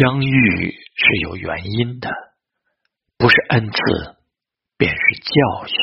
相遇是有原因的不是恩赐便是教训。